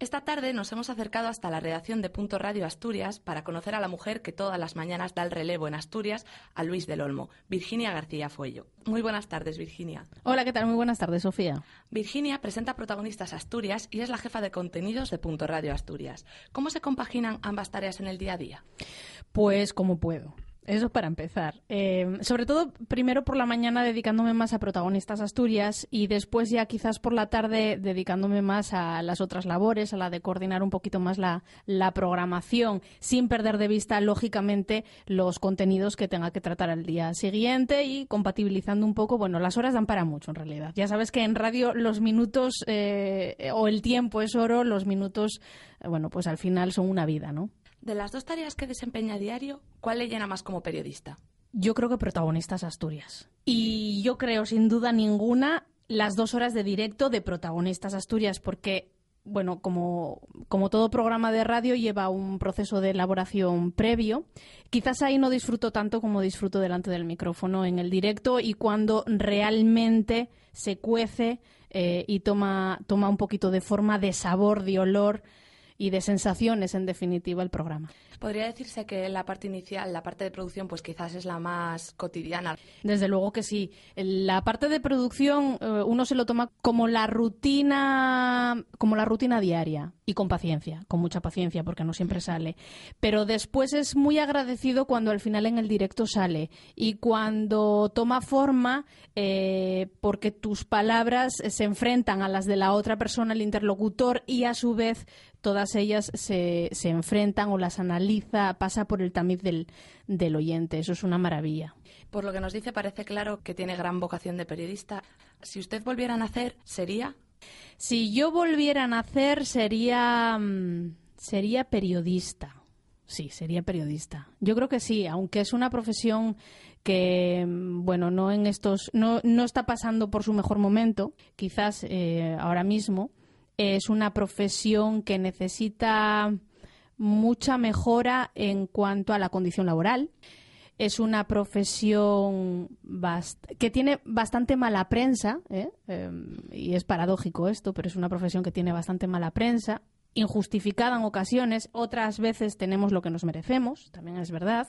Esta tarde nos hemos acercado hasta la redacción de Punto Radio Asturias para conocer a la mujer que todas las mañanas da el relevo en Asturias a Luis del Olmo, Virginia García Fuello. Muy buenas tardes, Virginia. Hola, ¿qué tal? Muy buenas tardes, Sofía. Virginia presenta Protagonistas Asturias y es la jefa de contenidos de Punto Radio Asturias. ¿Cómo se compaginan ambas tareas en el día a día? Pues como puedo. Eso para empezar. Eh, sobre todo, primero por la mañana dedicándome más a protagonistas Asturias y después ya quizás por la tarde dedicándome más a las otras labores, a la de coordinar un poquito más la, la programación, sin perder de vista, lógicamente, los contenidos que tenga que tratar al día siguiente y compatibilizando un poco, bueno, las horas dan para mucho en realidad. Ya sabes que en radio los minutos eh, o el tiempo es oro, los minutos, eh, bueno, pues al final son una vida, ¿no? De las dos tareas que desempeña a diario, ¿cuál le llena más como periodista? Yo creo que protagonistas Asturias. Y yo creo, sin duda ninguna, las dos horas de directo de protagonistas Asturias, porque bueno, como, como, todo programa de radio lleva un proceso de elaboración previo. Quizás ahí no disfruto tanto como disfruto delante del micrófono en el directo y cuando realmente se cuece eh, y toma, toma un poquito de forma de sabor, de olor y de sensaciones, en definitiva, el programa. Podría decirse que la parte inicial, la parte de producción, pues quizás es la más cotidiana. Desde luego que sí. La parte de producción eh, uno se lo toma como la rutina, como la rutina diaria y con paciencia, con mucha paciencia, porque no siempre sale. Pero después es muy agradecido cuando al final en el directo sale y cuando toma forma, eh, porque tus palabras se enfrentan a las de la otra persona, el interlocutor, y a su vez todas ellas se, se enfrentan o las analiza, pasa por el tamiz del, del oyente. Eso es una maravilla. Por lo que nos dice, parece claro que tiene gran vocación de periodista. Si usted volviera a nacer, ¿sería? Si yo volviera a nacer, sería, mm, sería periodista. Sí, sería periodista. Yo creo que sí, aunque es una profesión que, mm, bueno, no en estos, no, no está pasando por su mejor momento, quizás eh, ahora mismo, es una profesión que necesita mucha mejora en cuanto a la condición laboral. Es una profesión que tiene bastante mala prensa, ¿eh? Em, y es paradójico esto, pero es una profesión que tiene bastante mala prensa injustificada en ocasiones, otras veces tenemos lo que nos merecemos, también es verdad,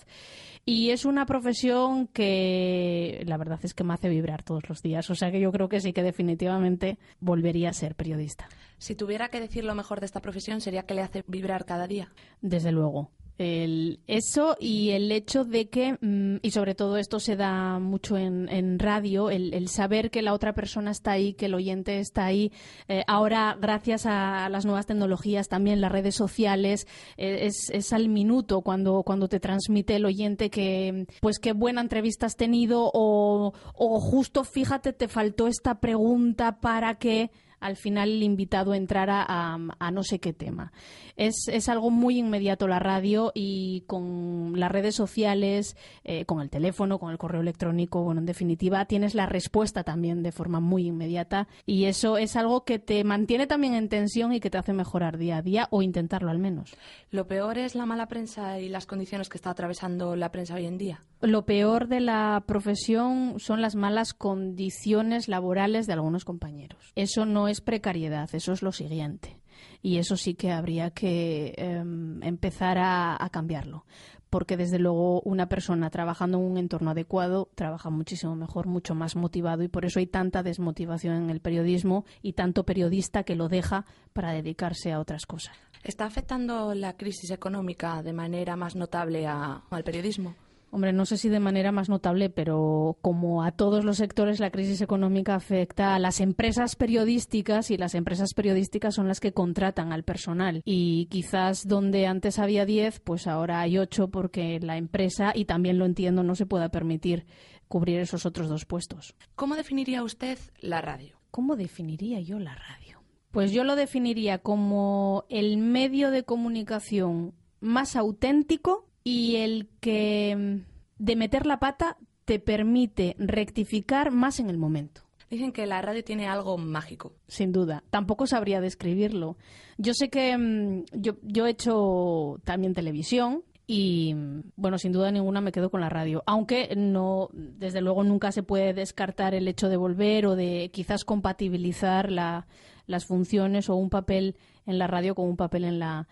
y es una profesión que la verdad es que me hace vibrar todos los días, o sea que yo creo que sí que definitivamente volvería a ser periodista. Si tuviera que decir lo mejor de esta profesión, sería que le hace vibrar cada día. Desde luego, el, eso y el hecho de que, mm, y sobre todo esto se da mucho en, radio, el, saber que la otra persona está ahí, que el oyente está ahí. Eh, ahora, gracias a las nuevas tecnologías, también las redes sociales, eh, es, es, al minuto cuando, cuando te transmite el oyente que, pues, qué buena entrevista has tenido o, o justo, fíjate, te faltó esta pregunta para que al final el invitado entrara a, no sé qué tema. Es, es, algo muy inmediato la radio y con las redes sociales, eh, con el teléfono, con el correo electrónico, bueno, en definitiva, tienes la respuesta también de forma muy inmediata y eso es algo que te mantiene también en tensión y que te hace mejorar día a día o intentarlo al menos. Lo peor es la mala prensa y las condiciones que está atravesando la prensa hoy en día. Lo peor de la profesión son las malas condiciones laborales de algunos compañeros. Eso no es precariedad, eso es lo siguiente. Y eso sí que habría que em, empezar a, cambiarlo. Porque desde luego una persona trabajando en un entorno adecuado trabaja muchísimo mejor, mucho más motivado y por eso hay tanta desmotivación en el periodismo y tanto periodista que lo deja para dedicarse a otras cosas. ¿Está afectando la crisis económica de manera más notable al periodismo? Hombre, no sé si de manera más notable, pero como a todos los sectores, la crisis económica afecta a las empresas periodísticas y las empresas periodísticas son las que contratan al personal. Y quizás donde antes había 10, pues ahora hay 8 porque la empresa, y también lo entiendo, no se pueda permitir cubrir esos otros dos puestos. ¿Cómo definiría usted la radio? ¿Cómo definiría yo la radio? Pues yo lo definiría como el medio de comunicación más auténtico y el que mm, de meter la pata te permite rectificar más en el momento. Dicen que la radio tiene algo mágico. Sin duda. Tampoco sabría describirlo. Yo sé que mm, yo, yo he hecho también televisión y, bueno, sin duda ninguna me quedo con la radio. Aunque no, desde luego nunca se puede descartar el hecho de volver o de quizás compatibilizar la, las funciones o un papel en la radio con un papel en la,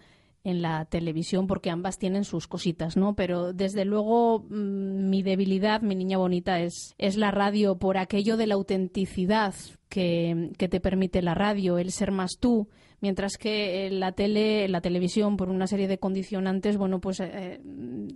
en la televisión porque ambas tienen sus cositas, ¿no? Pero desde luego mm, mi debilidad, mi niña bonita, es, es la radio por aquello de la autenticidad que, que te permite la radio, el ser más tú, mientras que la tele, la televisión, por una serie de condicionantes, bueno, pues eh,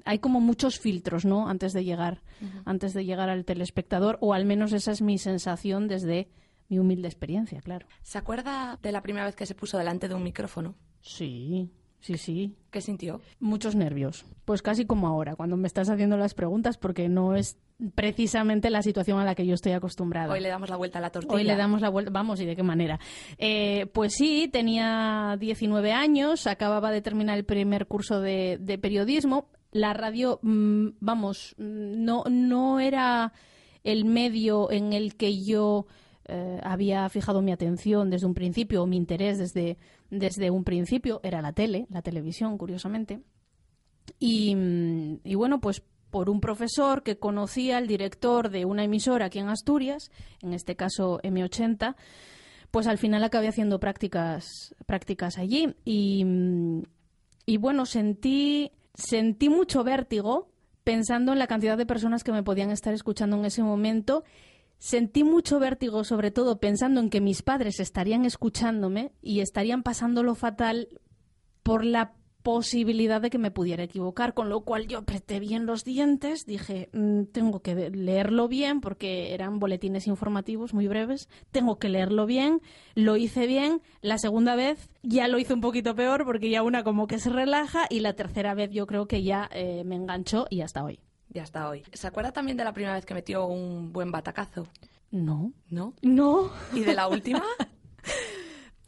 hay como muchos filtros, ¿no? Antes de llegar, antes de llegar al telespectador, o al menos esa es mi sensación desde mi humilde experiencia, claro. ¿Se acuerda de la primera vez que se puso delante de un micrófono? Sí, sí, sí. ¿Qué sintió? Muchos nervios. Pues casi como ahora, cuando me estás haciendo las preguntas, porque no es precisamente la situación a la que yo estoy acostumbrada. Hoy le damos la vuelta a la tortilla. Hoy le damos la vuelta, vamos, ¿y de qué manera? Eh, pues sí, tenía 19 años, acababa de terminar el primer curso de, de periodismo. La radio, mm, vamos, mm, no, no era el medio en el que yo eh, había fijado mi atención desde un principio, o mi interés desde, desde un principio, era la tele, la televisión, curiosamente. Y, mm, y bueno, pues por un profesor que conocía al director de una emisora aquí en Asturias, en este caso M80, pues al final acabé haciendo prácticas, prácticas allí. Y, y bueno, sentí, sentí mucho vértigo pensando en la cantidad de personas que me podían estar escuchando en ese momento. Sentí mucho vértigo, sobre todo pensando en que mis padres estarían escuchándome y estarían pasándolo fatal por la posibilidad de que me pudiera equivocar, con lo cual yo apreté bien los dientes, dije, mm, tengo que leerlo bien porque eran boletines informativos muy breves, tengo que leerlo bien, lo hice bien, la segunda vez ya lo hice un poquito peor porque ya una como que se relaja y la tercera vez yo creo que ya eh, me enganchó y hasta hoy. Ya hasta hoy. ¿Se acuerda también de la primera vez que metió un buen batacazo? No. ¿No? No. ¿Y de la última?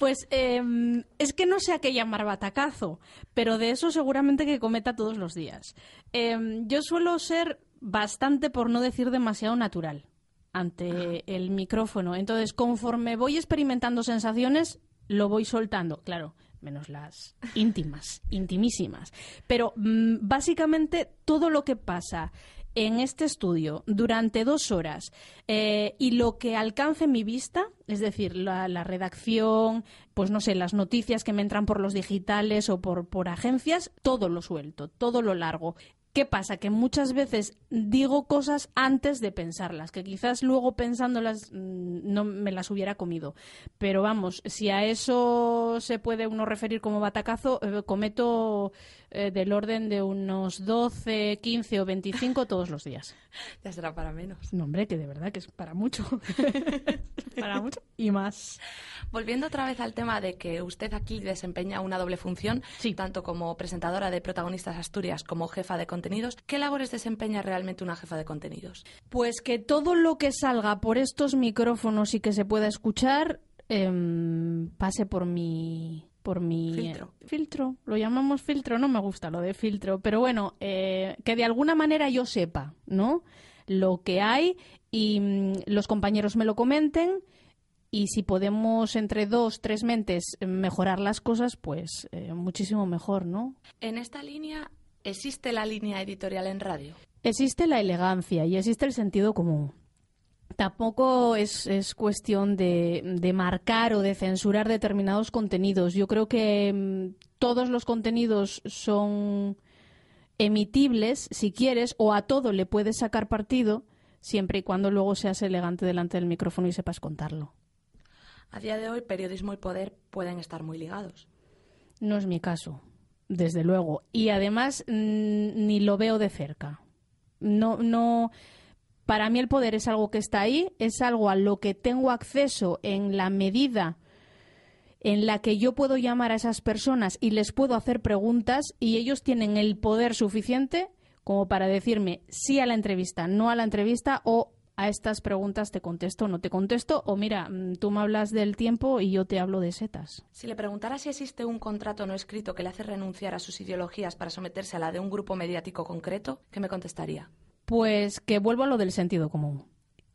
Pues em, es que no sé a qué llamar batacazo, pero de eso seguramente que cometa todos los días. Em, yo suelo ser bastante, por no decir demasiado natural, ante el micrófono. Entonces, conforme voy experimentando sensaciones, lo voy soltando. Claro, menos las íntimas, intimísimas. Pero mm, básicamente todo lo que pasa en este estudio durante dos horas eh, y lo que alcance mi vista, es decir, la, la, redacción, pues no sé, las noticias que me entran por los digitales o por, por agencias, todo lo suelto, todo lo largo. ¿Qué pasa? Que muchas veces digo cosas antes de pensarlas, que quizás luego pensándolas mm, no me las hubiera comido. Pero vamos, si a eso se puede uno referir como batacazo, eh, cometo eh, del orden de unos 12, 15 o 25 todos los días. Ya será para menos. No, hombre, que de verdad que es para mucho. para mucho y más. Volviendo otra vez al tema de que usted aquí desempeña una doble función, sí. tanto como presentadora de Protagonistas Asturias como jefa de contenidos, ¿qué labores desempeña realmente una jefa de contenidos? Pues que todo lo que salga por estos micrófonos y que se pueda escuchar eh, pase por mi por mi filtro. Eh, filtro, lo llamamos filtro, no me gusta lo de filtro, pero bueno, eh, que de alguna manera yo sepa, ¿no? Lo que hay y mm, los compañeros me lo comenten y si podemos entre dos, tres mentes mejorar las cosas, pues eh, muchísimo mejor, ¿no? En esta línea, ¿existe la línea editorial en radio? Existe la elegancia y existe el sentido común. Tampoco es, es cuestión de, de, marcar o de censurar determinados contenidos. Yo creo que mmm, todos los contenidos son emitibles, si quieres, o a todo le puedes sacar partido, siempre y cuando luego seas elegante delante del micrófono y sepas contarlo. A día de hoy, periodismo y poder pueden estar muy ligados. No es mi caso, desde luego. Y además mmm, ni lo veo de cerca. No, no para mí el poder es algo que está ahí, es algo a lo que tengo acceso en la medida en la que yo puedo llamar a esas personas y les puedo hacer preguntas y ellos tienen el poder suficiente como para decirme sí a la entrevista, no a la entrevista o a estas preguntas te contesto no te contesto, o mira, mm, tú me hablas del tiempo y yo te hablo de setas. Si le preguntara si existe un contrato no escrito que le hace renunciar a sus ideologías para someterse a la de un grupo mediático concreto, ¿qué me contestaría? Pues que vuelvo a lo del sentido común.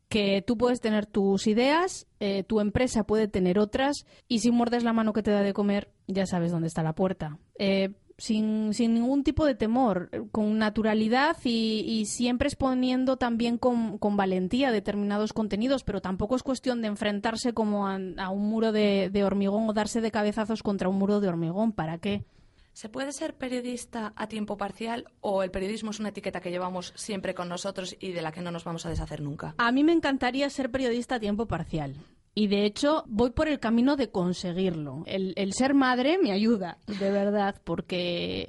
Que tú puedes tener tus ideas, eh, tu empresa puede tener otras, y si muerdes la mano que te da de comer, ya sabes dónde está la puerta. Eh, sin, sin, ningún tipo de temor, con naturalidad y, siempre exponiendo también con, valentía determinados contenidos, pero tampoco es cuestión de enfrentarse como a, un muro de, de, hormigón o darse de cabezazos contra un muro de hormigón. ¿Para qué? ¿Se puede ser periodista a tiempo parcial o el periodismo es una etiqueta que llevamos siempre con nosotros y de la que no nos vamos a deshacer nunca? A mí me encantaría ser periodista a tiempo parcial. Y de hecho voy por el camino de conseguirlo. El, ser madre me ayuda, de verdad, porque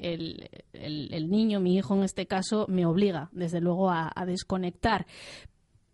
el, niño, mi hijo en este caso, me obliga, desde luego, a desconectar,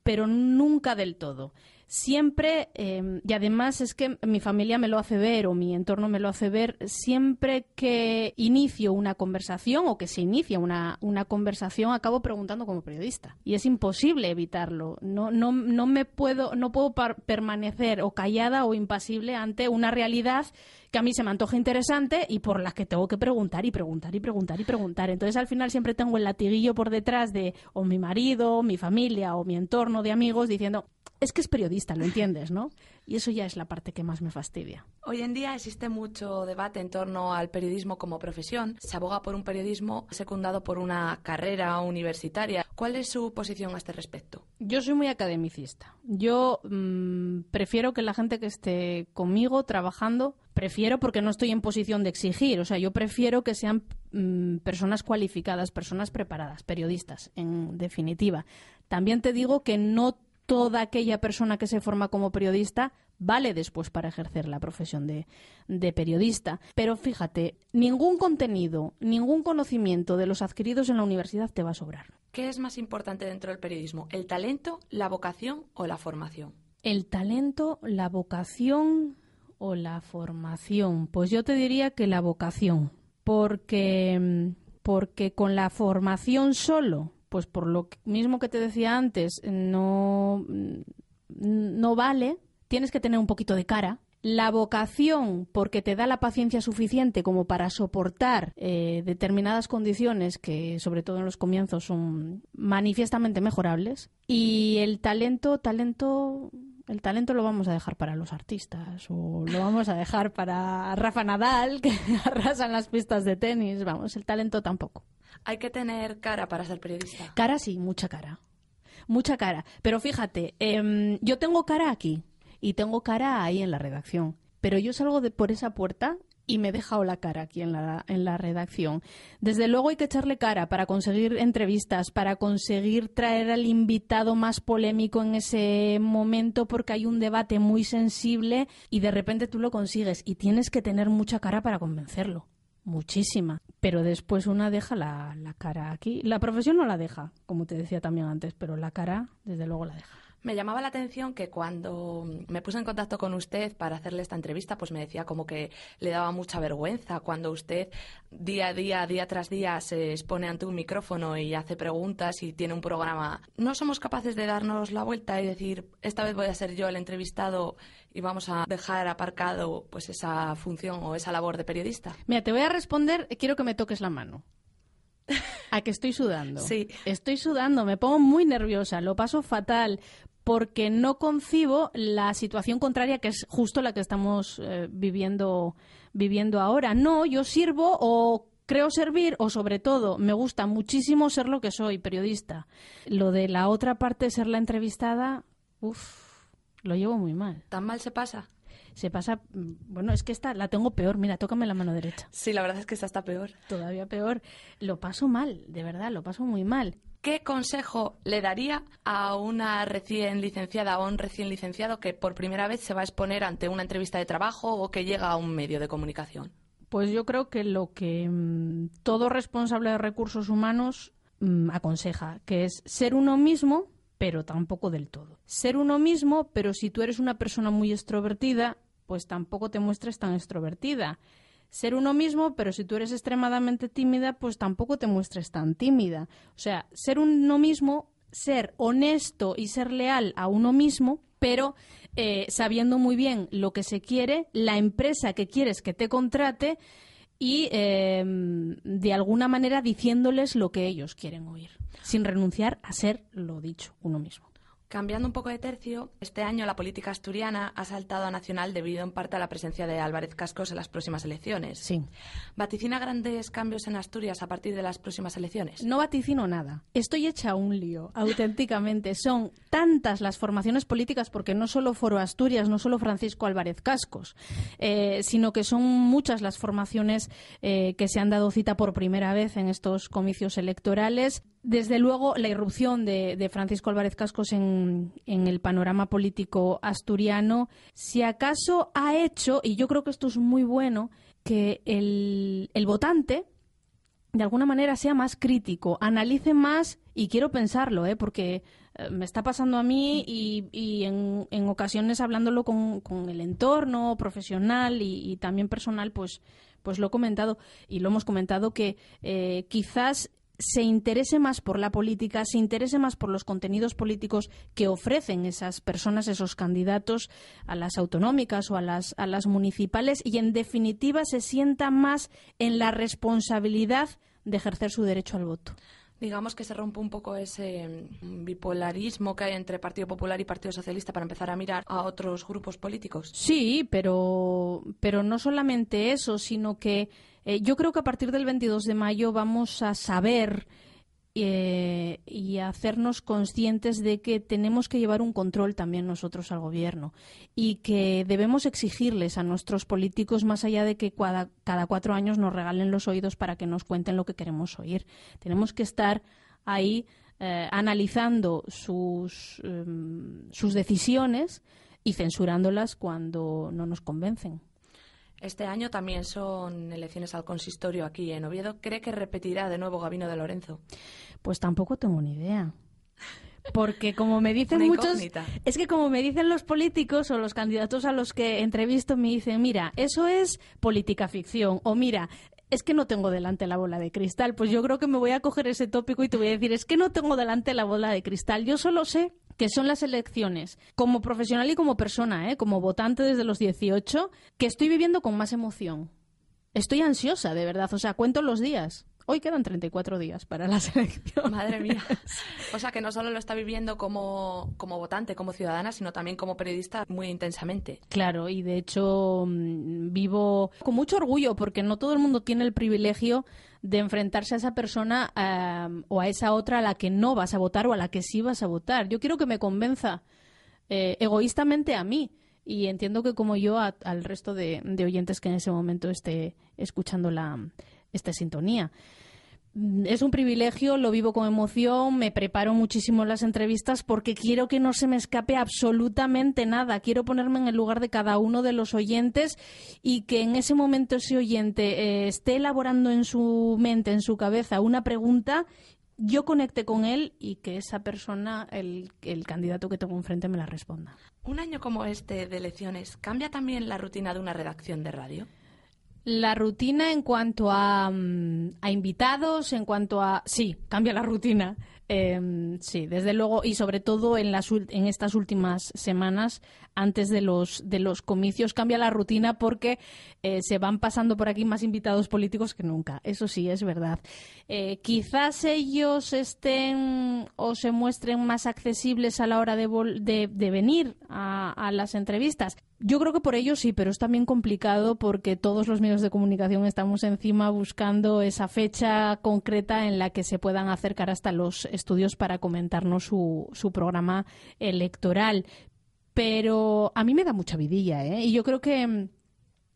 pero nunca del todo siempre, em, y además es que mi familia me lo hace ver o mi entorno me lo hace ver, siempre que inicio una conversación o que se inicia una, una conversación, acabo preguntando como periodista. Y es imposible evitarlo. No, no, no me puedo, no puedo permanecer o callada o impasible ante una realidad que a mí se me antoja interesante y por la que tengo que preguntar y preguntar y preguntar y preguntar. Entonces al final siempre tengo el latiguillo por detrás de o mi marido, mi familia o mi entorno de amigos diciendo, es que es periodista, lo entiendes, ¿no? Y eso ya es la parte que más me fastidia. Hoy en día existe mucho debate en torno al periodismo como profesión. Se aboga por un periodismo secundado por una carrera universitaria. ¿Cuál es su posición a este respecto? Yo soy muy academicista. Yo mm, prefiero que la gente que esté conmigo trabajando, prefiero porque no estoy en posición de exigir, o sea, yo prefiero que sean mm, personas cualificadas, personas preparadas, periodistas, en definitiva. También te digo que no toda aquella persona que se forma como periodista vale después para ejercer la profesión de, periodista. Pero fíjate, ningún contenido, ningún conocimiento de los adquiridos en la universidad te va a sobrar. ¿Qué es más importante dentro del periodismo? ¿El talento, la vocación o la formación? El talento, la vocación o la formación. Pues yo te diría que la vocación, porque, porque con la formación solo pues por lo mismo que te decía antes, no, no vale, tienes que tener un poquito de cara. La vocación, porque te da la paciencia suficiente como para soportar eh, determinadas condiciones que, sobre todo en los comienzos, son manifiestamente mejorables. Y el talento, talento, el talento lo vamos a dejar para los artistas o lo vamos a dejar para Rafa Nadal, que arrasan las pistas de tenis. Vamos, el talento tampoco. Hay que tener cara para ser periodista. Cara sí, mucha cara. Mucha cara. Pero fíjate, em, yo tengo cara aquí y tengo cara ahí en la redacción. Pero yo salgo de por esa puerta y me he dejado la cara aquí en la, en la redacción. Desde luego hay que echarle cara para conseguir entrevistas, para conseguir traer al invitado más polémico en ese momento porque hay un debate muy sensible y de repente tú lo consigues y tienes que tener mucha cara para convencerlo muchísima. Pero después una deja la, la, cara aquí. La profesión no la deja, como te decía también antes, pero la cara, desde luego, la deja. Me llamaba la atención que cuando me puse en contacto con usted para hacerle esta entrevista, pues me decía como que le daba mucha vergüenza cuando usted día a día, día tras día se expone ante un micrófono y hace preguntas y tiene un programa. No somos capaces de darnos la vuelta y decir, esta vez voy a ser yo el entrevistado y vamos a dejar aparcado pues esa función o esa labor de periodista. Mira, te voy a responder, quiero que me toques la mano. A que estoy sudando. Sí. Estoy sudando, me pongo muy nerviosa, lo paso fatal, porque no concibo la situación contraria que es justo la que estamos eh, viviendo, viviendo ahora. No, yo sirvo o creo servir o sobre todo me gusta muchísimo ser lo que soy, periodista. Lo de la otra parte, ser la entrevistada, uff, lo llevo muy mal. ¿Tan mal se pasa? se pasa. Mm, bueno, es que esta la tengo peor. Mira, tócame la mano derecha. Sí, la verdad es que esta está peor. Todavía peor. Lo paso mal, de verdad, lo paso muy mal. ¿Qué consejo le daría a una recién licenciada o un recién licenciado que por primera vez se va a exponer ante una entrevista de trabajo o que llega a un medio de comunicación? Pues yo creo que lo que mm, todo responsable de recursos humanos mm, aconseja, que es ser uno mismo, pero tampoco del todo. Ser uno mismo, pero si tú eres una persona muy extrovertida, pues tampoco te muestres tan extrovertida ser uno mismo, pero si tú eres extremadamente tímida, pues tampoco te muestres tan tímida. O sea, ser uno mismo ser honesto y ser leal a uno mismo, pero eh, sabiendo muy bien lo que se quiere, la empresa que quieres que te contrate y em, de alguna manera diciéndoles lo que ellos quieren oír, sin renunciar a ser lo dicho uno mismo. Cambiando un poco de tercio, este año la política asturiana ha saltado a nacional debido en parte a la presencia de Álvarez Cascos en las próximas elecciones. Sí. ¿Vaticina grandes cambios en Asturias a partir de las próximas elecciones? No vaticino nada. Estoy hecha un lío, auténticamente. Son tantas las formaciones políticas, porque no solo Foro Asturias, no solo Francisco Álvarez Cascos, eh, sino que son muchas las formaciones eh, que se han dado cita por primera vez en estos comicios electorales. Desde luego, la irrupción de, Francisco Álvarez Cascos en, el panorama político asturiano, si acaso ha hecho, y yo creo que esto es muy bueno, que el, votante de alguna manera sea más crítico, analice más, y quiero pensarlo, ¿eh? porque eh, me está pasando a mí y, en, ocasiones hablándolo con, el entorno profesional y, también personal, pues, pues lo he comentado y lo hemos comentado que eh, quizás se interese más por la política, se interese más por los contenidos políticos que ofrecen esas personas, esos candidatos a las autonómicas o a las, a las municipales y, en definitiva, se sienta más en la responsabilidad de ejercer su derecho al voto digamos que se rompe un poco ese mm, bipolarismo que hay entre Partido Popular y Partido Socialista para empezar a mirar a otros grupos políticos. Sí, pero, pero no solamente eso, sino que eh, yo creo que a partir del 22 de mayo vamos a saber eh, y hacernos conscientes de que tenemos que llevar un control también nosotros al gobierno y que debemos exigirles a nuestros políticos más allá de que cada, cuatro años nos regalen los oídos para que nos cuenten lo que queremos oír. Tenemos que estar ahí eh, analizando sus, em, sus decisiones y censurándolas cuando no nos convencen. Este año también son elecciones al consistorio aquí en Oviedo. ¿Cree que repetirá de nuevo Gabino de Lorenzo? Pues tampoco tengo ni idea. Porque como me dicen muchos, es que como me dicen los políticos o los candidatos a los que entrevisto me dicen, mira, eso es política ficción o mira, es que no tengo delante la bola de cristal. Pues yo creo que me voy a coger ese tópico y te voy a decir, es que no tengo delante la bola de cristal. Yo solo sé que son las elecciones, como profesional y como persona, ¿eh? como votante desde los 18, que estoy viviendo con más emoción. Estoy ansiosa, de verdad, o sea, cuento los días. Hoy quedan 34 días para la selección. Madre mía. O sea que no solo lo está viviendo como, como votante, como ciudadana, sino también como periodista muy intensamente. Claro, y de hecho mm, vivo con mucho orgullo porque no todo el mundo tiene el privilegio de enfrentarse a esa persona o a esa otra a la que no vas a votar o a la que sí vas a votar. Yo quiero que me convenza eh, egoístamente a mí y entiendo que como yo al resto de, de, oyentes que en ese momento esté escuchando la, esta sintonía. Mm, es un privilegio, lo vivo con emoción, me preparo muchísimo las entrevistas porque quiero que no se me escape absolutamente nada. Quiero ponerme en el lugar de cada uno de los oyentes y que en ese momento ese oyente eh, esté elaborando en su mente, en su cabeza, una pregunta, yo conecte con él y que esa persona, el, el candidato que tengo enfrente, me la responda. Un año como este de elecciones, ¿cambia también la rutina de una redacción de radio? La rutina en cuanto a, mm, a invitados, en cuanto a... Sí, cambia la rutina. Em, sí, desde luego, y sobre todo en, las, en estas últimas semanas, antes de los, de los comicios, cambia la rutina porque eh, se van pasando por aquí más invitados políticos que nunca. Eso sí, es verdad. Eh, quizás ellos estén o se muestren más accesibles a la hora de, de, venir a, a las entrevistas. Yo creo que por ello sí, pero es también complicado porque todos los medios de comunicación estamos encima buscando esa fecha concreta en la que se puedan acercar hasta los estudios para comentarnos su, su programa electoral. Pero a mí me da mucha vidilla, ¿eh? Y yo creo que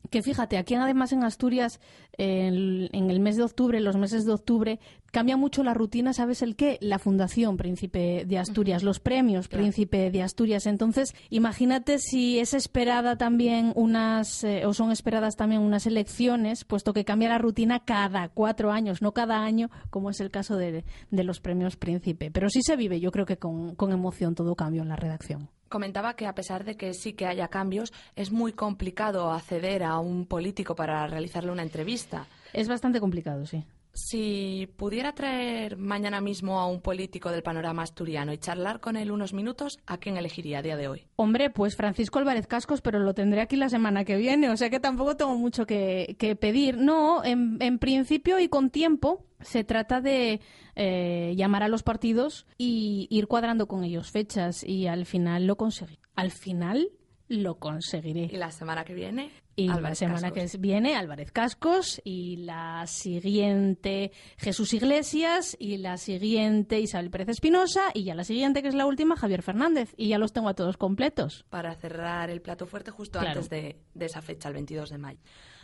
que fíjate, aquí además en Asturias, en, el mes de octubre, los meses de octubre, cambia mucho la rutina, ¿sabes el qué? La Fundación Príncipe de Asturias, los premios Príncipe de Asturias. Entonces, imagínate si es esperada también unas, eh, o son esperadas también unas elecciones, puesto que cambia la rutina cada cuatro años, no cada año, como es el caso de, los premios Príncipe. Pero sí se vive, yo creo que con, con emoción todo cambio en la redacción comentaba que a pesar de que sí que haya cambios, es muy complicado acceder a un político para realizarle una entrevista. Es bastante complicado, sí. Si pudiera traer mañana mismo a un político del panorama asturiano y charlar con él unos minutos, ¿a quién elegiría a día de hoy? Hombre, pues Francisco Álvarez Cascos, pero lo tendré aquí la semana que viene, o sea que tampoco tengo mucho que, pedir. No, en, principio y con tiempo, se trata de eh, llamar a los partidos y ir cuadrando con ellos fechas y al final lo conseguí. Al final lo conseguiré. ¿Y la semana que viene? Y la semana que viene Álvarez Cascos y la siguiente Jesús Iglesias y la siguiente Isabel Pérez Espinosa y ya la siguiente, que es la última, Javier Fernández. Y ya los tengo a todos completos. Para cerrar el plato fuerte justo antes de, de esa fecha, el 22 de mayo.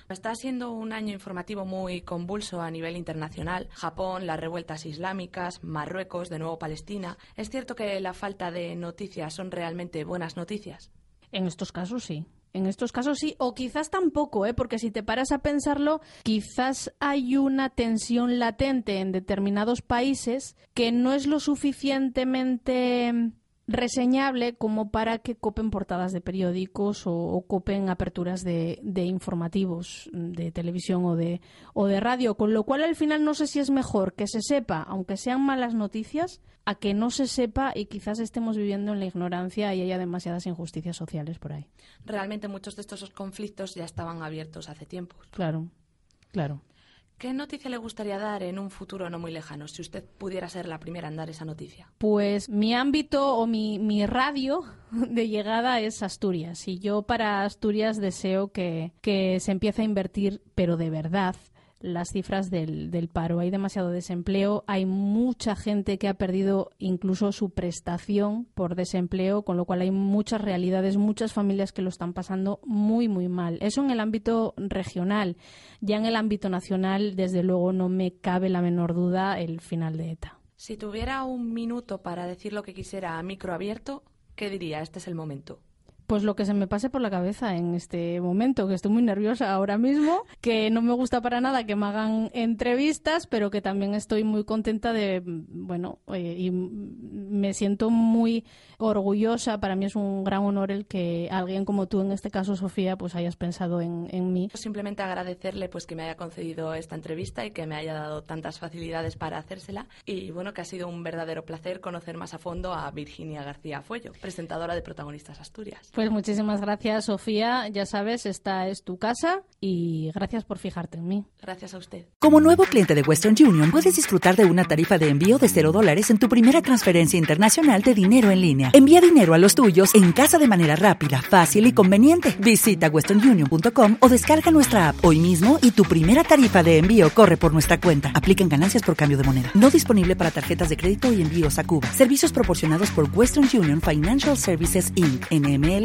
Está siendo un año informativo muy convulso a nivel internacional. Japón, las revueltas islámicas, Marruecos, de nuevo Palestina. ¿Es cierto que la falta de noticias son realmente buenas noticias? En estos casos sí. En estos casos sí, o quizás tampoco, ¿eh? porque si te paras a pensarlo, quizás hay una tensión latente en determinados países que no es lo suficientemente reseñable como para que copen portadas de periódicos o, copen aperturas de, informativos de televisión o de, o de radio, con lo cual al final no sé si es mejor que se sepa, aunque sean malas noticias, a que no se sepa y quizás estemos viviendo en la ignorancia y haya demasiadas injusticias sociales por ahí. Realmente muchos de estos conflictos ya estaban abiertos hace tiempo. Claro, claro. ¿Qué noticia le gustaría dar en un futuro no muy lejano, si usted pudiera ser la primera en dar esa noticia? Pues mi ámbito o mi, mi radio de llegada es Asturias. Y yo para Asturias deseo que, que se empiece a invertir, pero de verdad, las cifras del, del, paro. Hay demasiado desempleo, hay mucha gente que ha perdido incluso su prestación por desempleo, con lo cual hay muchas realidades, muchas familias que lo están pasando muy, muy mal. Eso en el ámbito regional. Ya en el ámbito nacional, desde luego, no me cabe la menor duda el final de ETA. Si tuviera un minuto para decir lo que quisiera a micro abierto, ¿qué diría? Este es el momento. Pues lo que se me pase por la cabeza en este momento, que estoy muy nerviosa ahora mismo, que no me gusta para nada que me hagan entrevistas, pero que también estoy muy contenta de, bueno, eh, y me siento muy orgullosa. Para mí es un gran honor el que alguien como tú, en este caso Sofía, pues hayas pensado en, en mí. Simplemente agradecerle pues que me haya concedido esta entrevista y que me haya dado tantas facilidades para hacérsela. Y bueno, que ha sido un verdadero placer conocer más a fondo a Virginia García Fuello, presentadora de Protagonistas Asturias. Pues muchísimas gracias, Sofía. Ya sabes, esta es tu casa y gracias por fijarte en mí. Gracias a usted. Como nuevo cliente de Western Union, puedes disfrutar de una tarifa de envío de cero dólares en tu primera transferencia internacional de dinero en línea. Envía dinero a los tuyos en casa de manera rápida, fácil y conveniente. Visita westernunion.com o descarga nuestra app hoy mismo y tu primera tarifa de envío corre por nuestra cuenta. Aplican ganancias por cambio de moneda. No disponible para tarjetas de crédito y envíos a Cuba. Servicios proporcionados por Western Union Financial Services Inc. NML